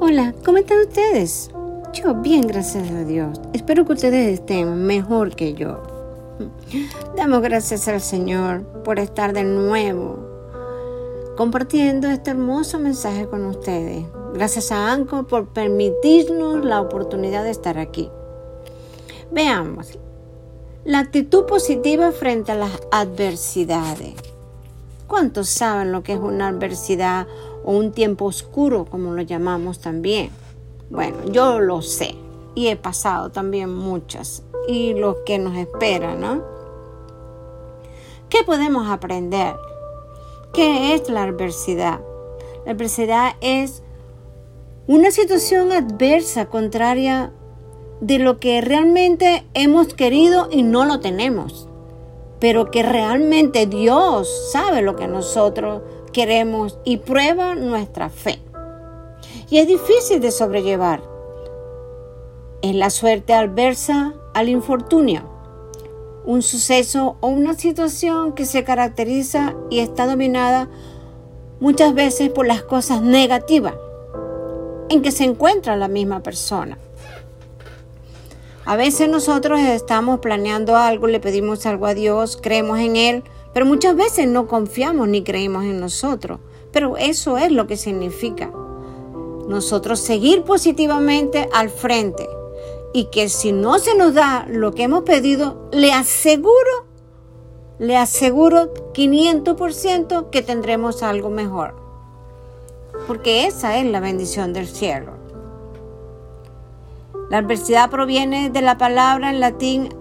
Hola, ¿cómo están ustedes? Yo bien, gracias a Dios. Espero que ustedes estén mejor que yo. Damos gracias al Señor por estar de nuevo compartiendo este hermoso mensaje con ustedes. Gracias a Anco por permitirnos la oportunidad de estar aquí. Veamos. La actitud positiva frente a las adversidades. ¿Cuántos saben lo que es una adversidad o un tiempo oscuro, como lo llamamos también? Bueno, yo lo sé y he pasado también muchas y lo que nos espera, ¿no? ¿Qué podemos aprender? ¿Qué es la adversidad? La adversidad es una situación adversa, contraria de lo que realmente hemos querido y no lo tenemos, pero que realmente Dios sabe lo que nosotros queremos y prueba nuestra fe. Y es difícil de sobrellevar. Es la suerte adversa al infortunio, un suceso o una situación que se caracteriza y está dominada muchas veces por las cosas negativas en que se encuentra la misma persona. A veces nosotros estamos planeando algo, le pedimos algo a Dios, creemos en Él, pero muchas veces no confiamos ni creemos en nosotros. Pero eso es lo que significa. Nosotros seguir positivamente al frente y que si no se nos da lo que hemos pedido, le aseguro, le aseguro 500% que tendremos algo mejor. Porque esa es la bendición del cielo. La adversidad proviene de la palabra en latín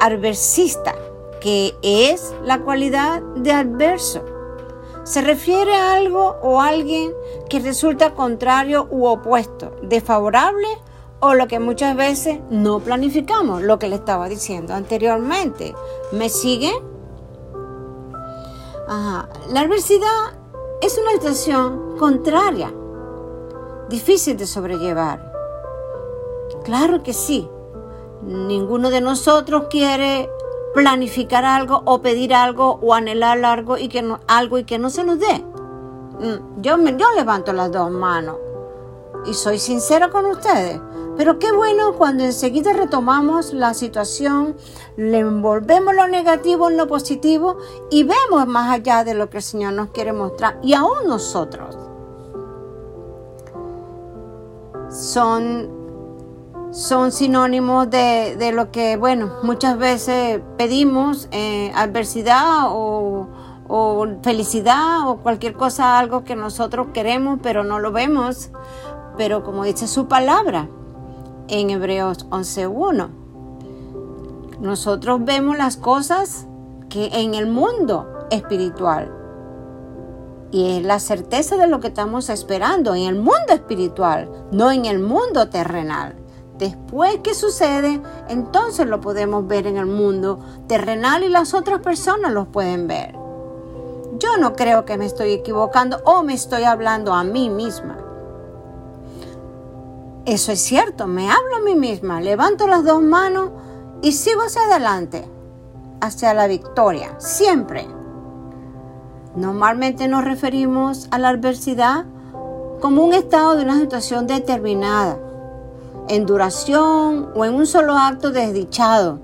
adversista, que es la cualidad de adverso. Se refiere a algo o alguien que resulta contrario u opuesto, desfavorable o lo que muchas veces no planificamos, lo que le estaba diciendo anteriormente. ¿Me sigue? La adversidad es una situación contraria, difícil de sobrellevar Claro que sí. Ninguno de nosotros quiere planificar algo o pedir algo o anhelar algo y que no, algo y que no se nos dé. Mm, yo, yo levanto las dos manos y soy sincera con ustedes. Pero qué bueno cuando enseguida retomamos la situación, le envolvemos lo negativo en lo positivo y vemos más allá de lo que el Señor nos quiere mostrar y aún nosotros. Son son sinónimos de, lo que, bueno, muchas veces pedimos, eh, adversidad o, o, felicidad o cualquier cosa, algo que nosotros queremos, pero no lo vemos. Pero como dice su palabra en Hebreos 11.1, nosotros vemos las cosas que en el mundo espiritual. Y es la certeza de lo que estamos esperando en el mundo espiritual, no en el mundo terrenal. Después que sucede, entonces lo podemos ver en el mundo terrenal y las otras personas lo pueden ver. Yo no creo que me estoy equivocando o me estoy hablando a mí misma. Eso es cierto, me hablo a mí misma, levanto las dos manos y sigo hacia adelante, hacia la victoria, siempre. Normalmente nos referimos a la adversidad como un estado de una situación determinada en duración o en un solo acto desdichado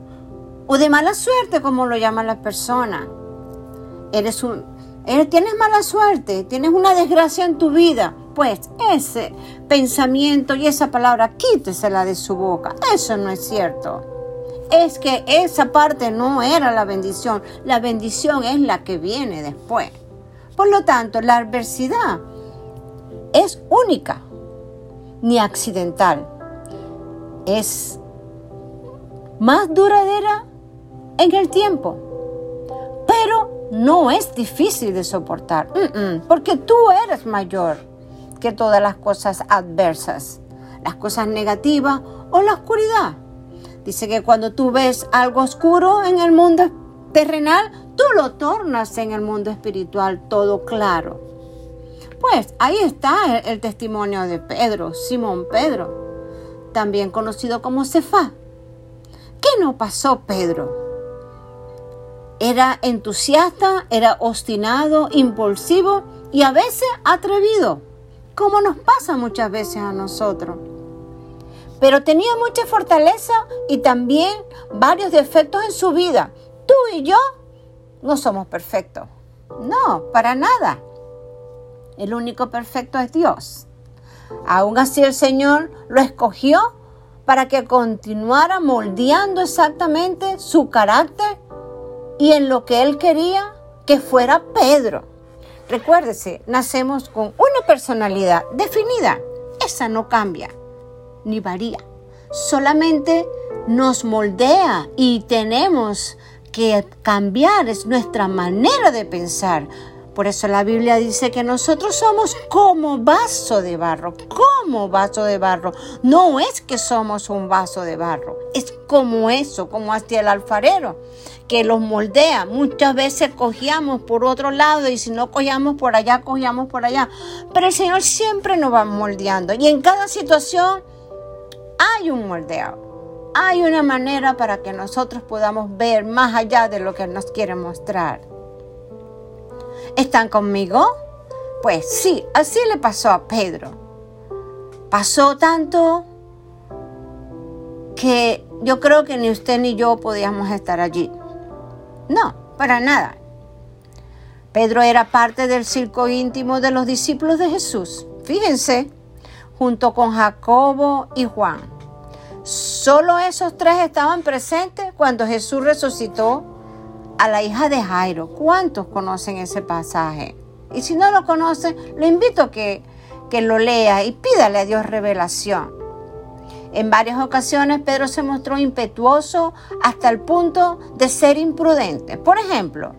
o de mala suerte como lo llaman las personas. Eres un, tienes mala suerte, tienes una desgracia en tu vida. Pues ese pensamiento y esa palabra quítesela de su boca. Eso no es cierto. Es que esa parte no era la bendición. La bendición es la que viene después. Por lo tanto, la adversidad es única ni accidental es más duradera en el tiempo, pero no es difícil de soportar, porque tú eres mayor que todas las cosas adversas, las cosas negativas o la oscuridad. Dice que cuando tú ves algo oscuro en el mundo terrenal, tú lo tornas en el mundo espiritual todo claro. Pues ahí está el, el testimonio de Pedro, Simón Pedro también conocido como Cefá. ¿Qué no pasó Pedro? Era entusiasta, era obstinado, impulsivo y a veces atrevido. como nos pasa muchas veces a nosotros. Pero tenía mucha fortaleza y también varios defectos en su vida. Tú y yo no somos perfectos. No, para nada. El único perfecto es Dios. Aún así el Señor lo escogió para que continuara moldeando exactamente su carácter y en lo que él quería que fuera Pedro. Recuérdese, nacemos con una personalidad definida. Esa no cambia ni varía. Solamente nos moldea y tenemos que cambiar es nuestra manera de pensar. Por eso la Biblia dice que nosotros somos como vaso de barro, como vaso de barro. No es que somos un vaso de barro, es como eso, como hacia el alfarero, que los moldea. Muchas veces cogíamos por otro lado y si no cogíamos por allá, cogíamos por allá. Pero el Señor siempre nos va moldeando y en cada situación hay un moldeo. Hay una manera para que nosotros podamos ver más allá de lo que nos quiere mostrar. ¿Están conmigo? Pues sí, así le pasó a Pedro. Pasó tanto que yo creo que ni usted ni yo podíamos estar allí. No, para nada. Pedro era parte del circo íntimo de los discípulos de Jesús. Fíjense, junto con Jacobo y Juan. Solo esos tres estaban presentes cuando Jesús resucitó a la hija de Jairo. ¿Cuántos conocen ese pasaje? Y si no lo conocen, lo invito a que, que lo lea y pídale a Dios revelación. En varias ocasiones Pedro se mostró impetuoso hasta el punto de ser imprudente. Por ejemplo,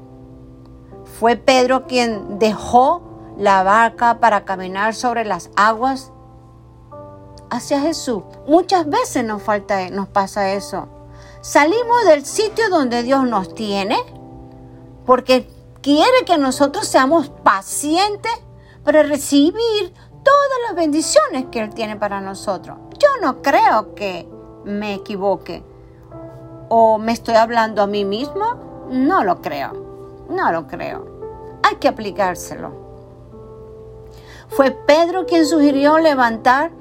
fue Pedro quien dejó la barca para caminar sobre las aguas hacia Jesús. Muchas veces nos falta, nos pasa eso. Salimos del sitio donde Dios nos tiene porque quiere que nosotros seamos pacientes para recibir todas las bendiciones que Él tiene para nosotros. Yo no creo que me equivoque o me estoy hablando a mí mismo. No lo creo. No lo creo. Hay que aplicárselo. Fue Pedro quien sugirió levantar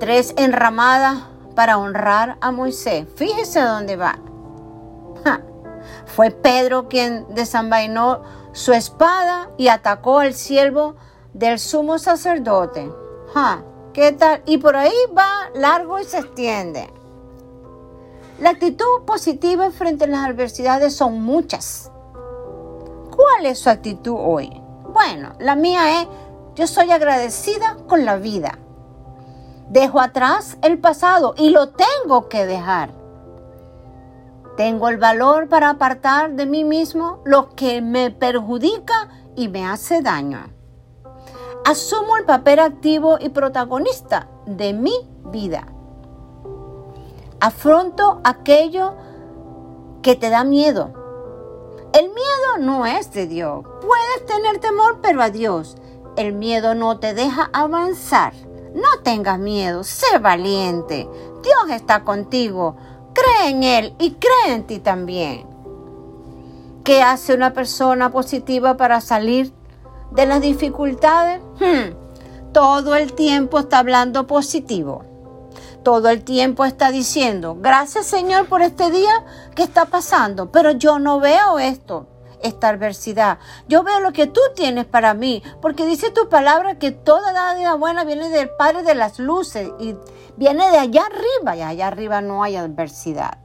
tres enramadas para honrar a Moisés. Fíjese dónde va. Fue Pedro quien desenvainó su espada y atacó al siervo del sumo sacerdote. ¿Qué tal? Y por ahí va largo y se extiende. La actitud positiva frente a las adversidades son muchas. ¿Cuál es su actitud hoy? Bueno, la mía es, yo soy agradecida con la vida. Dejo atrás el pasado y lo tengo que dejar. Tengo el valor para apartar de mí mismo lo que me perjudica y me hace daño. Asumo el papel activo y protagonista de mi vida. Afronto aquello que te da miedo. El miedo no es de Dios. Puedes tener temor, pero a Dios. El miedo no te deja avanzar. No tengas miedo, sé valiente. Dios está contigo. Cree en Él y cree en ti también. ¿Qué hace una persona positiva para salir de las dificultades? Hmm. Todo el tiempo está hablando positivo. Todo el tiempo está diciendo, gracias Señor por este día que está pasando, pero yo no veo esto esta adversidad. Yo veo lo que tú tienes para mí, porque dice tu palabra que toda la vida buena viene del Padre de las luces y viene de allá arriba y allá arriba no hay adversidad.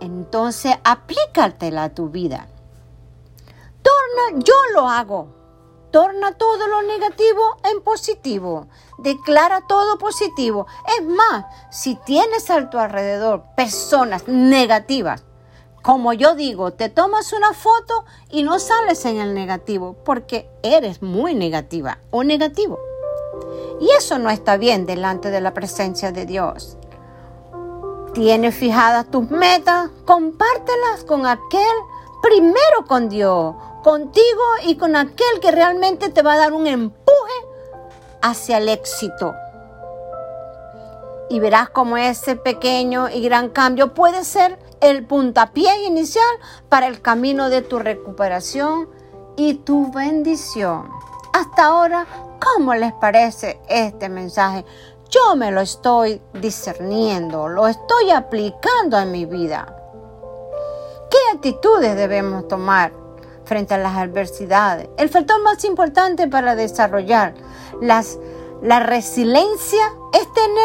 Entonces aplícatela a tu vida. Torna, yo lo hago. Torna todo lo negativo en positivo. Declara todo positivo. Es más, si tienes a tu alrededor personas negativas, como yo digo, te tomas una foto y no sales en el negativo porque eres muy negativa o negativo. Y eso no está bien delante de la presencia de Dios. Tienes fijadas tus metas, compártelas con aquel, primero con Dios, contigo y con aquel que realmente te va a dar un empuje hacia el éxito. Y verás cómo ese pequeño y gran cambio puede ser el puntapié inicial para el camino de tu recuperación y tu bendición. Hasta ahora, ¿Cómo les parece este mensaje? Yo me lo estoy discerniendo, lo estoy aplicando en mi vida. ¿Qué actitudes debemos tomar frente a las adversidades? El factor más importante para desarrollar las, la resiliencia es tener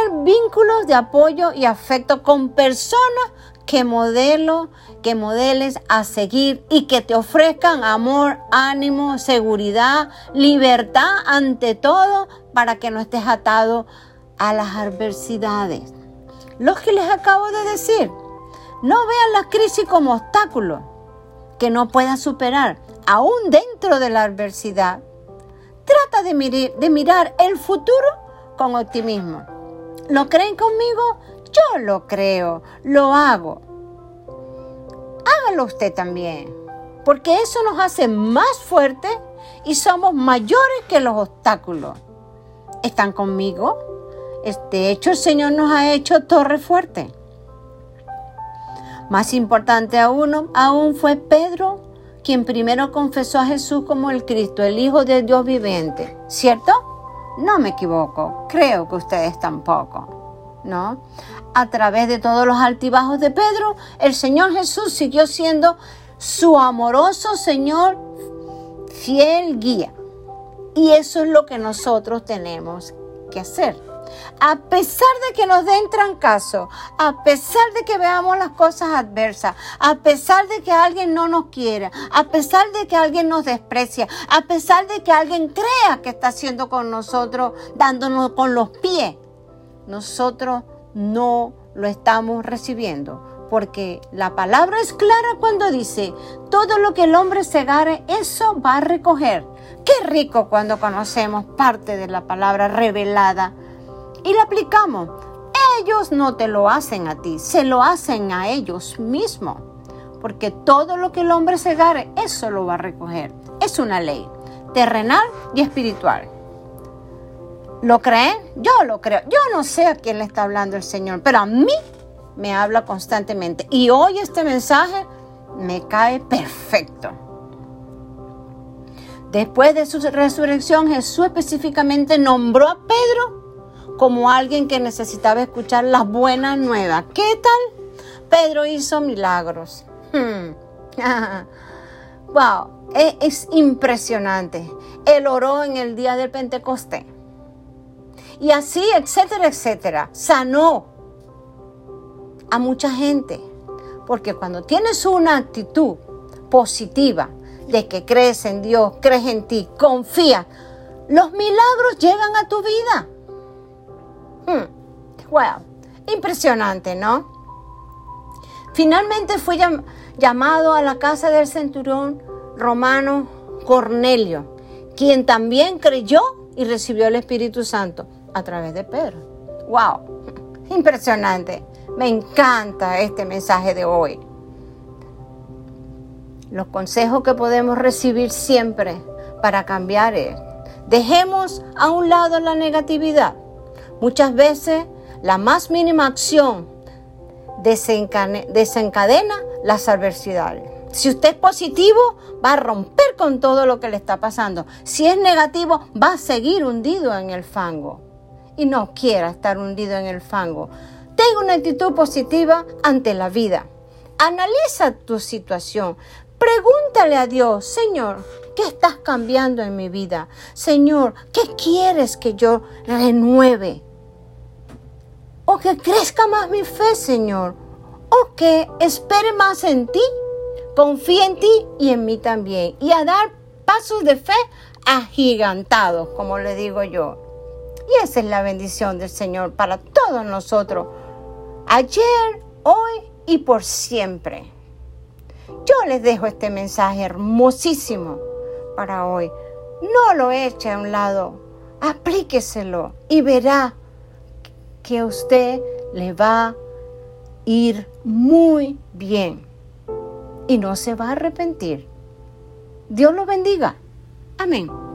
de apoyo y afecto con personas que modelo, que modeles a seguir y que te ofrezcan amor, ánimo, seguridad, libertad ante todo para que no estés atado a las adversidades. Lo que les acabo de decir, no vean la crisis como obstáculo que no puedas superar, aún dentro de la adversidad. Trata de, de mirar el futuro con optimismo. ¿Lo creen conmigo? Yo lo creo, lo hago. Hágalo usted también, porque eso nos hace más fuertes y somos mayores que los obstáculos. ¿Están conmigo? De hecho, el Señor nos ha hecho torre fuerte. Más importante aún, aún fue Pedro, quien primero confesó a Jesús como el Cristo, el Hijo de Dios viviente. ¿Cierto? No me equivoco, creo que ustedes tampoco. ¿No? A través de todos los altibajos de Pedro, el Señor Jesús siguió siendo su amoroso Señor, fiel guía. Y eso es lo que nosotros tenemos que hacer a pesar de que nos den trancazo, a pesar de que veamos las cosas adversas, a pesar de que alguien no nos quiera, a pesar de que alguien nos desprecia, a pesar de que alguien crea que está haciendo con nosotros, dándonos con los pies, nosotros no lo estamos recibiendo. Porque la palabra es clara cuando dice, todo lo que el hombre segare, eso va a recoger. Qué rico cuando conocemos parte de la palabra revelada y la aplicamos. Ellos no te lo hacen a ti, se lo hacen a ellos mismos. Porque todo lo que el hombre segare, eso lo va a recoger. Es una ley terrenal y espiritual. ¿Lo creen? Yo lo creo. Yo no sé a quién le está hablando el Señor, pero a mí me habla constantemente. Y hoy este mensaje me cae perfecto. Después de su resurrección, Jesús específicamente nombró a Pedro como alguien que necesitaba escuchar las buenas nuevas. ¿Qué tal? Pedro hizo milagros. Hmm. wow, es, es impresionante. Él oró en el día del Pentecostés. Y así, etcétera, etcétera. Sanó a mucha gente. Porque cuando tienes una actitud positiva de que crees en Dios, crees en ti, confía, los milagros llegan a tu vida. Wow, hmm. impresionante, ¿no? Finalmente fue llamado a la casa del centurión romano Cornelio, quien también creyó y recibió el Espíritu Santo a través de Pedro. ¡Wow! Impresionante. Me encanta este mensaje de hoy. Los consejos que podemos recibir siempre para cambiar es, dejemos a un lado la negatividad Muchas veces la más mínima acción desencadena las adversidades. Si usted es positivo, va a romper con todo lo que le está pasando. Si es negativo, va a seguir hundido en el fango. Y no quiera estar hundido en el fango. Tenga una actitud positiva ante la vida. Analiza tu situación. Pregúntale a Dios, Señor, ¿qué estás cambiando en mi vida? Señor, ¿qué quieres que yo renueve? O que crezca más mi fe, Señor, o que espere más en ti, confíe en ti y en mí también, y a dar pasos de fe agigantados, como le digo yo. Y esa es la bendición del Señor para todos nosotros, ayer, hoy y por siempre. Yo les dejo este mensaje hermosísimo para hoy. No lo eche a un lado, aplíqueselo y verá que a usted le va a ir muy bien y no se va a arrepentir. Dios lo bendiga. Amén.